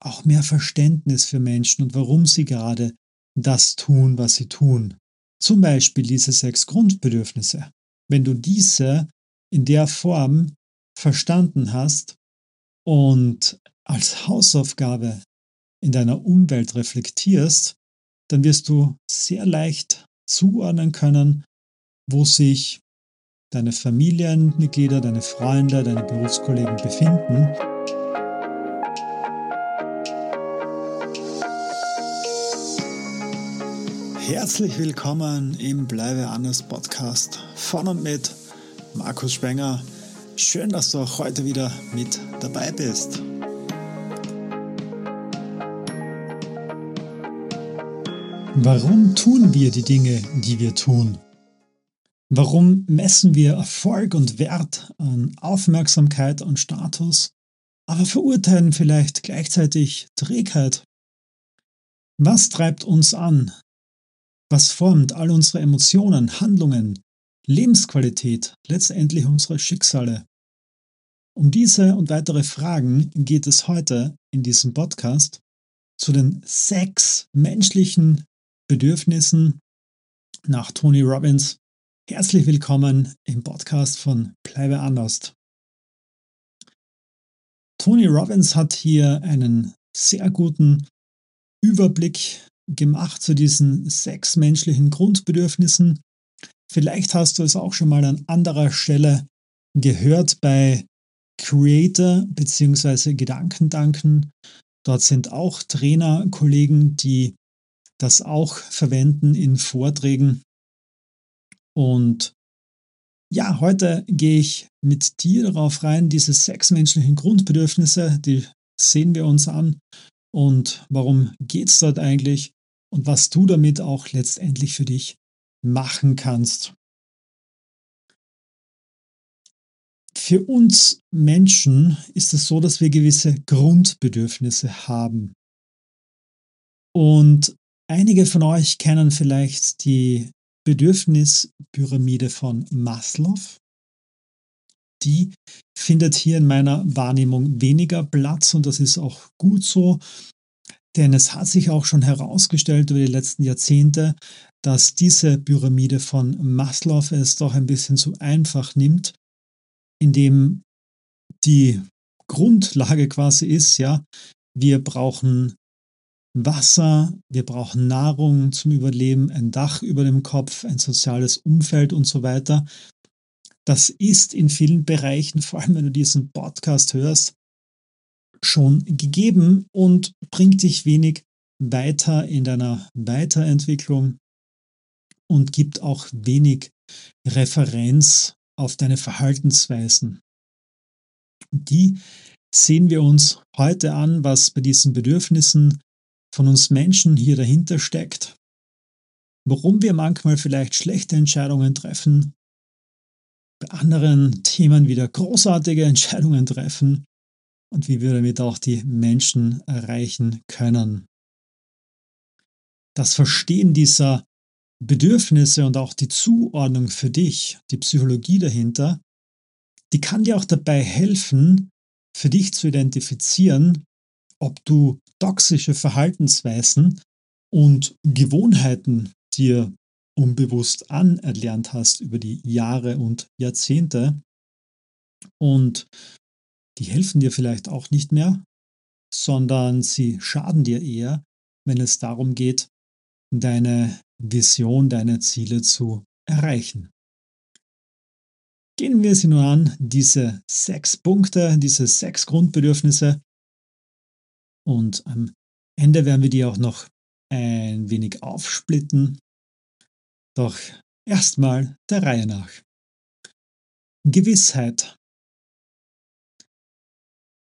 auch mehr Verständnis für Menschen und warum sie gerade das tun, was sie tun. Zum Beispiel diese sechs Grundbedürfnisse. Wenn du diese in der Form verstanden hast und als Hausaufgabe in deiner Umwelt reflektierst, dann wirst du sehr leicht zuordnen können, wo sich deine Familienmitglieder, deine Freunde, deine Berufskollegen befinden. Herzlich willkommen im Bleibe anders Podcast von und mit Markus Spenger. Schön, dass du auch heute wieder mit dabei bist. Warum tun wir die Dinge, die wir tun? Warum messen wir Erfolg und Wert an Aufmerksamkeit und Status, aber verurteilen vielleicht gleichzeitig Trägheit? Was treibt uns an? Was formt all unsere Emotionen, Handlungen, Lebensqualität, letztendlich unsere Schicksale? Um diese und weitere Fragen geht es heute in diesem Podcast zu den sechs menschlichen Bedürfnissen nach Tony Robbins. Herzlich willkommen im Podcast von Bleibe anders. Tony Robbins hat hier einen sehr guten Überblick gemacht zu diesen sechs menschlichen Grundbedürfnissen. Vielleicht hast du es auch schon mal an anderer Stelle gehört bei Creator bzw. Gedankendanken. Dort sind auch Trainer, Kollegen, die das auch verwenden in Vorträgen. Und ja, heute gehe ich mit dir darauf rein, diese sechs menschlichen Grundbedürfnisse, die sehen wir uns an und warum geht es dort eigentlich und was du damit auch letztendlich für dich machen kannst. Für uns Menschen ist es so, dass wir gewisse Grundbedürfnisse haben. Und Einige von euch kennen vielleicht die Bedürfnispyramide von Maslow. Die findet hier in meiner Wahrnehmung weniger Platz und das ist auch gut so, denn es hat sich auch schon herausgestellt über die letzten Jahrzehnte, dass diese Pyramide von Maslow es doch ein bisschen zu einfach nimmt, indem die Grundlage quasi ist, ja, wir brauchen Wasser, wir brauchen Nahrung zum Überleben, ein Dach über dem Kopf, ein soziales Umfeld und so weiter. Das ist in vielen Bereichen, vor allem wenn du diesen Podcast hörst, schon gegeben und bringt dich wenig weiter in deiner Weiterentwicklung und gibt auch wenig Referenz auf deine Verhaltensweisen. Die sehen wir uns heute an, was bei diesen Bedürfnissen von uns Menschen hier dahinter steckt, warum wir manchmal vielleicht schlechte Entscheidungen treffen, bei anderen Themen wieder großartige Entscheidungen treffen und wie wir damit auch die Menschen erreichen können. Das Verstehen dieser Bedürfnisse und auch die Zuordnung für dich, die Psychologie dahinter, die kann dir auch dabei helfen, für dich zu identifizieren, ob du toxische Verhaltensweisen und Gewohnheiten dir unbewusst anerlernt hast über die Jahre und Jahrzehnte und die helfen dir vielleicht auch nicht mehr, sondern sie schaden dir eher, wenn es darum geht, deine Vision, deine Ziele zu erreichen. Gehen wir sie nur an, diese sechs Punkte, diese sechs Grundbedürfnisse, und am Ende werden wir die auch noch ein wenig aufsplitten. Doch erstmal der Reihe nach. Gewissheit.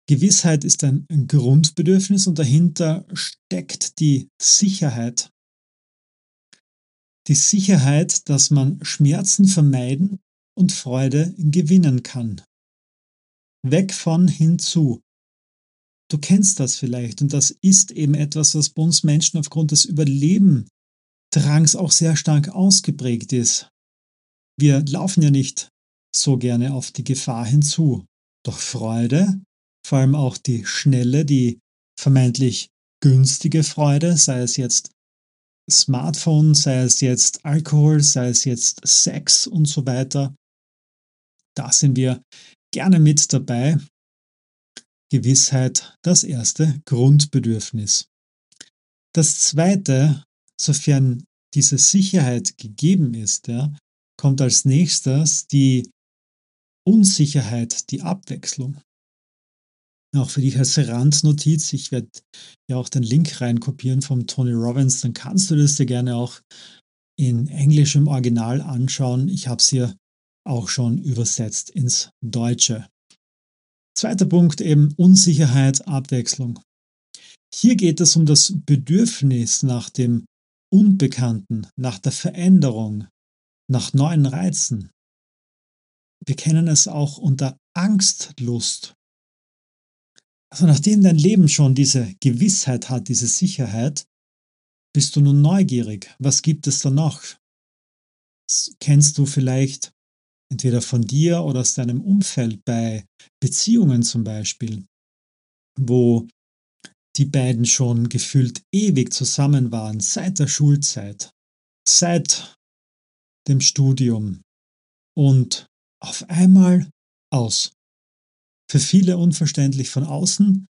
Gewissheit ist ein Grundbedürfnis und dahinter steckt die Sicherheit. Die Sicherheit, dass man Schmerzen vermeiden und Freude gewinnen kann. Weg von hinzu. Du kennst das vielleicht und das ist eben etwas, was bei uns Menschen aufgrund des Überlebendrangs auch sehr stark ausgeprägt ist. Wir laufen ja nicht so gerne auf die Gefahr hinzu. Doch Freude, vor allem auch die schnelle, die vermeintlich günstige Freude, sei es jetzt Smartphone, sei es jetzt Alkohol, sei es jetzt Sex und so weiter. Da sind wir gerne mit dabei. Gewissheit das erste Grundbedürfnis. Das zweite, sofern diese Sicherheit gegeben ist, ja, kommt als nächstes die Unsicherheit, die Abwechslung. Auch für dich als Randnotiz, ich werde ja auch den Link reinkopieren vom Tony Robbins, dann kannst du das dir gerne auch in Englisch im Original anschauen. Ich habe es hier auch schon übersetzt ins Deutsche. Zweiter Punkt eben Unsicherheit, Abwechslung. Hier geht es um das Bedürfnis nach dem Unbekannten, nach der Veränderung, nach neuen Reizen. Wir kennen es auch unter Angstlust. Also nachdem dein Leben schon diese Gewissheit hat, diese Sicherheit, bist du nun neugierig. Was gibt es da noch? Das kennst du vielleicht entweder von dir oder aus deinem Umfeld bei Beziehungen zum Beispiel, wo die beiden schon gefühlt ewig zusammen waren, seit der Schulzeit, seit dem Studium und auf einmal aus. Für viele unverständlich von außen,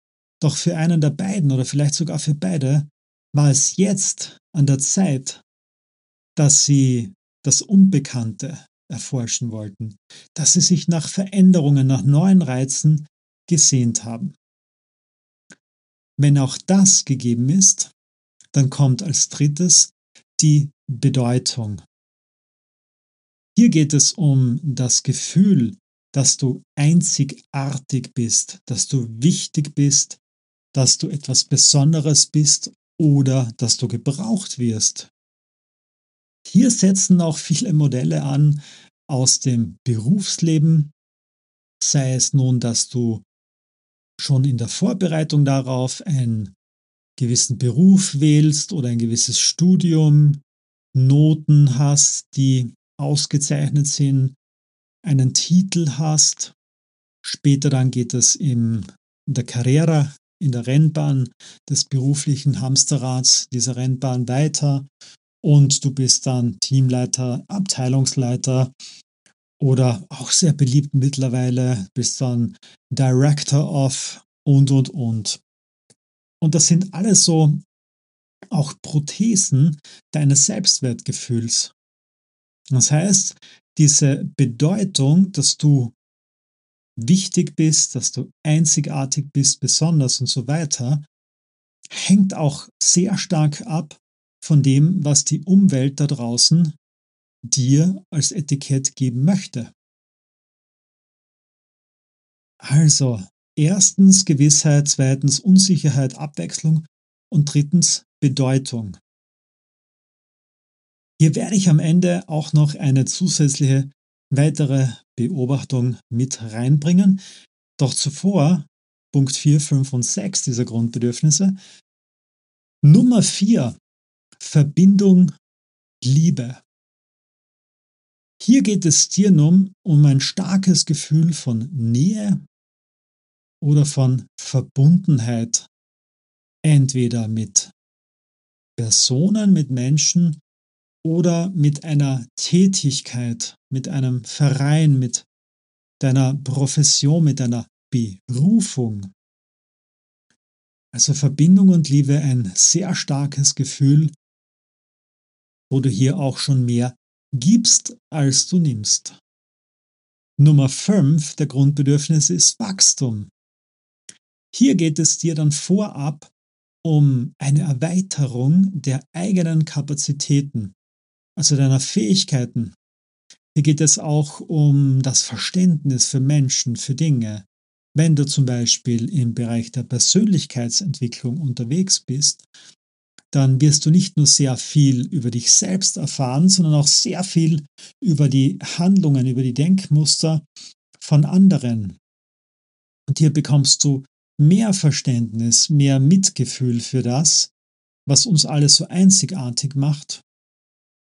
doch für einen der beiden oder vielleicht sogar für beide war es jetzt an der Zeit, dass sie das Unbekannte erforschen wollten, dass sie sich nach Veränderungen, nach neuen Reizen gesehnt haben. Wenn auch das gegeben ist, dann kommt als drittes die Bedeutung. Hier geht es um das Gefühl, dass du einzigartig bist, dass du wichtig bist, dass du etwas Besonderes bist oder dass du gebraucht wirst. Hier setzen auch viele Modelle an aus dem Berufsleben, sei es nun, dass du schon in der Vorbereitung darauf einen gewissen Beruf wählst oder ein gewisses Studium, Noten hast, die ausgezeichnet sind, einen Titel hast. Später dann geht es in der Karriere, in der Rennbahn des beruflichen Hamsterrads dieser Rennbahn weiter und du bist dann Teamleiter, Abteilungsleiter oder auch sehr beliebt mittlerweile, bist dann Director of und, und, und. Und das sind alles so auch Prothesen deines Selbstwertgefühls. Das heißt, diese Bedeutung, dass du wichtig bist, dass du einzigartig bist, besonders und so weiter, hängt auch sehr stark ab von dem, was die Umwelt da draußen dir als Etikett geben möchte. Also, erstens Gewissheit, zweitens Unsicherheit, Abwechslung und drittens Bedeutung. Hier werde ich am Ende auch noch eine zusätzliche weitere Beobachtung mit reinbringen. Doch zuvor Punkt 4, 5 und 6 dieser Grundbedürfnisse. Nummer 4, Verbindung, Liebe. Hier geht es dir nun um ein starkes Gefühl von Nähe oder von Verbundenheit, entweder mit Personen, mit Menschen oder mit einer Tätigkeit, mit einem Verein, mit deiner Profession, mit deiner Berufung. Also Verbindung und Liebe ein sehr starkes Gefühl, wo du hier auch schon mehr gibst, als du nimmst. Nummer 5 der Grundbedürfnisse ist Wachstum. Hier geht es dir dann vorab um eine Erweiterung der eigenen Kapazitäten, also deiner Fähigkeiten. Hier geht es auch um das Verständnis für Menschen, für Dinge. Wenn du zum Beispiel im Bereich der Persönlichkeitsentwicklung unterwegs bist, dann wirst du nicht nur sehr viel über dich selbst erfahren, sondern auch sehr viel über die Handlungen, über die Denkmuster von anderen. Und hier bekommst du mehr Verständnis, mehr Mitgefühl für das, was uns alles so einzigartig macht,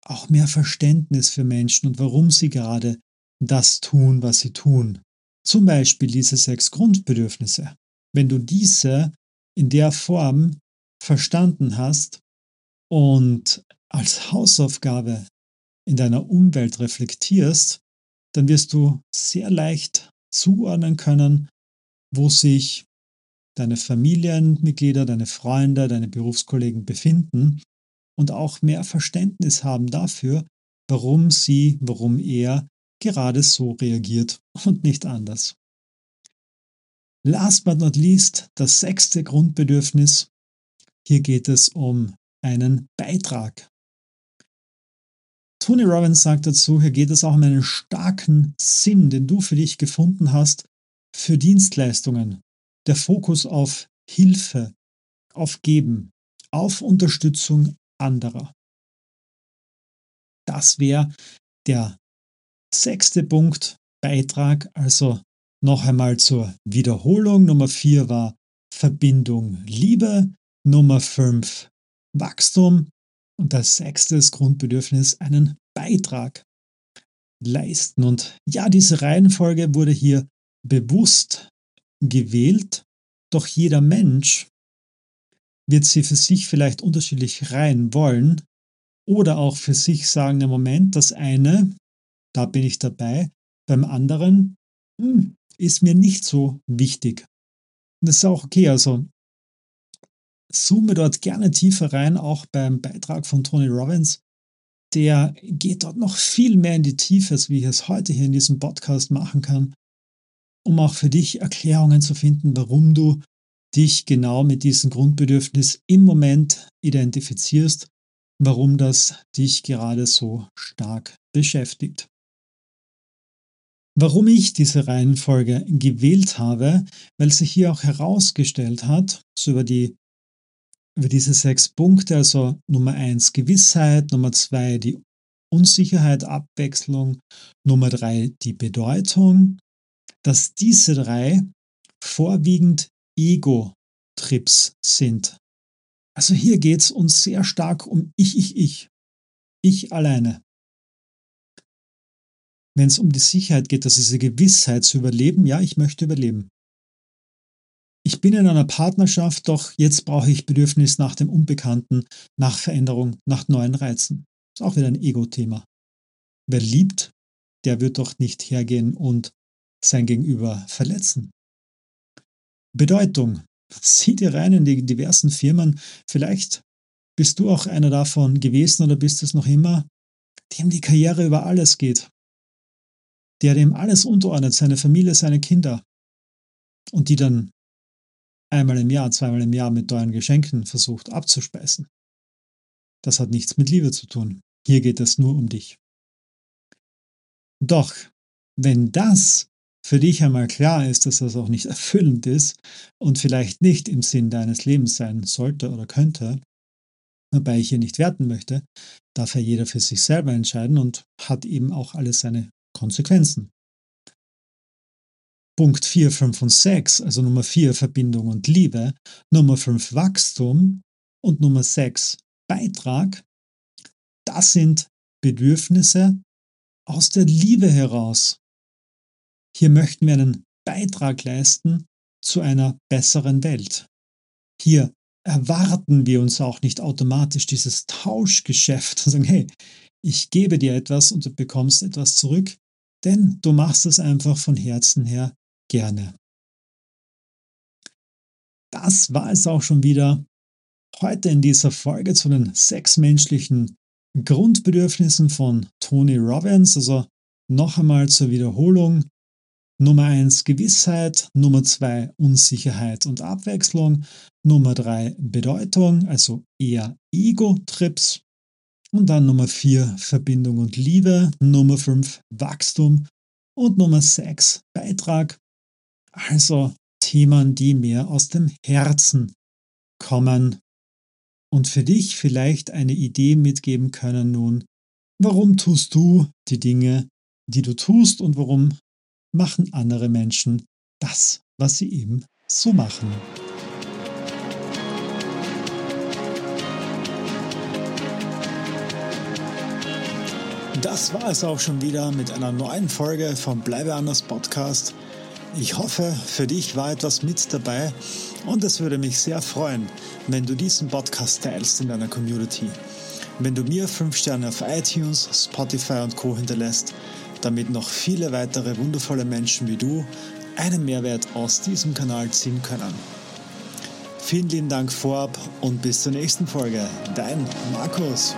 auch mehr Verständnis für Menschen und warum sie gerade das tun, was sie tun. Zum Beispiel diese sechs Grundbedürfnisse. Wenn du diese in der Form verstanden hast und als Hausaufgabe in deiner Umwelt reflektierst, dann wirst du sehr leicht zuordnen können, wo sich deine Familienmitglieder, deine Freunde, deine Berufskollegen befinden und auch mehr Verständnis haben dafür, warum sie, warum er gerade so reagiert und nicht anders. Last but not least, das sechste Grundbedürfnis. Hier geht es um einen Beitrag. Tony Robbins sagt dazu, hier geht es auch um einen starken Sinn, den du für dich gefunden hast, für Dienstleistungen. Der Fokus auf Hilfe, auf Geben, auf Unterstützung anderer. Das wäre der sechste Punkt, Beitrag, also noch einmal zur Wiederholung. Nummer vier war Verbindung Liebe. Nummer fünf Wachstum. Und das sechste Grundbedürfnis, einen Beitrag leisten. Und ja, diese Reihenfolge wurde hier bewusst gewählt, doch jeder Mensch wird sie für sich vielleicht unterschiedlich rein wollen oder auch für sich sagen, im Moment, das eine, da bin ich dabei, beim anderen hm, ist mir nicht so wichtig. Und das ist auch okay, also zoome dort gerne tiefer rein, auch beim Beitrag von Tony Robbins. Der geht dort noch viel mehr in die Tiefe, als wie ich es heute hier in diesem Podcast machen kann, um auch für dich Erklärungen zu finden, warum du dich genau mit diesem Grundbedürfnis im Moment identifizierst, warum das dich gerade so stark beschäftigt. Warum ich diese Reihenfolge gewählt habe, weil sich hier auch herausgestellt hat, so über die über diese sechs Punkte, also Nummer eins Gewissheit, Nummer zwei die Unsicherheit, Abwechslung, Nummer drei die Bedeutung, dass diese drei vorwiegend Ego-Trips sind. Also hier geht es uns sehr stark um Ich, Ich, Ich. Ich alleine. Wenn es um die Sicherheit geht, dass diese Gewissheit zu überleben, ja, ich möchte überleben. Ich bin in einer Partnerschaft, doch jetzt brauche ich Bedürfnis nach dem Unbekannten, nach Veränderung, nach neuen Reizen. Ist auch wieder ein Ego-Thema. Wer liebt, der wird doch nicht hergehen und sein Gegenüber verletzen. Bedeutung. Sieh dir rein in die diversen Firmen. Vielleicht bist du auch einer davon gewesen oder bist es noch immer, dem die Karriere über alles geht. Der dem alles unterordnet, seine Familie, seine Kinder. Und die dann einmal im Jahr, zweimal im Jahr mit teuren Geschenken versucht abzuspeisen. Das hat nichts mit Liebe zu tun. Hier geht es nur um dich. Doch, wenn das für dich einmal klar ist, dass das auch nicht erfüllend ist und vielleicht nicht im Sinn deines Lebens sein sollte oder könnte, wobei ich hier nicht werten möchte, darf ja jeder für sich selber entscheiden und hat eben auch alles seine Konsequenzen. Punkt 4, 5 und 6, also Nummer 4 Verbindung und Liebe, Nummer 5 Wachstum und Nummer 6 Beitrag, das sind Bedürfnisse aus der Liebe heraus. Hier möchten wir einen Beitrag leisten zu einer besseren Welt. Hier erwarten wir uns auch nicht automatisch dieses Tauschgeschäft und sagen, hey, ich gebe dir etwas und du bekommst etwas zurück, denn du machst es einfach von Herzen her gerne. Das war es auch schon wieder heute in dieser Folge zu den sechs menschlichen Grundbedürfnissen von Tony Robbins. Also noch einmal zur Wiederholung. Nummer eins Gewissheit, Nummer zwei Unsicherheit und Abwechslung, Nummer drei Bedeutung, also eher Ego-Trips. Und dann Nummer vier Verbindung und Liebe, Nummer fünf Wachstum. Und Nummer sechs Beitrag. Also Themen, die mehr aus dem Herzen kommen und für dich vielleicht eine Idee mitgeben können nun, warum tust du die Dinge, die du tust und warum machen andere Menschen das, was sie eben so machen. Das war es auch schon wieder mit einer neuen Folge vom Bleibe anders Podcast. Ich hoffe, für dich war etwas mit dabei und es würde mich sehr freuen, wenn du diesen Podcast teilst in deiner Community. Wenn du mir 5 Sterne auf iTunes, Spotify und Co hinterlässt, damit noch viele weitere wundervolle Menschen wie du einen Mehrwert aus diesem Kanal ziehen können. Vielen lieben Dank vorab und bis zur nächsten Folge. Dein Markus.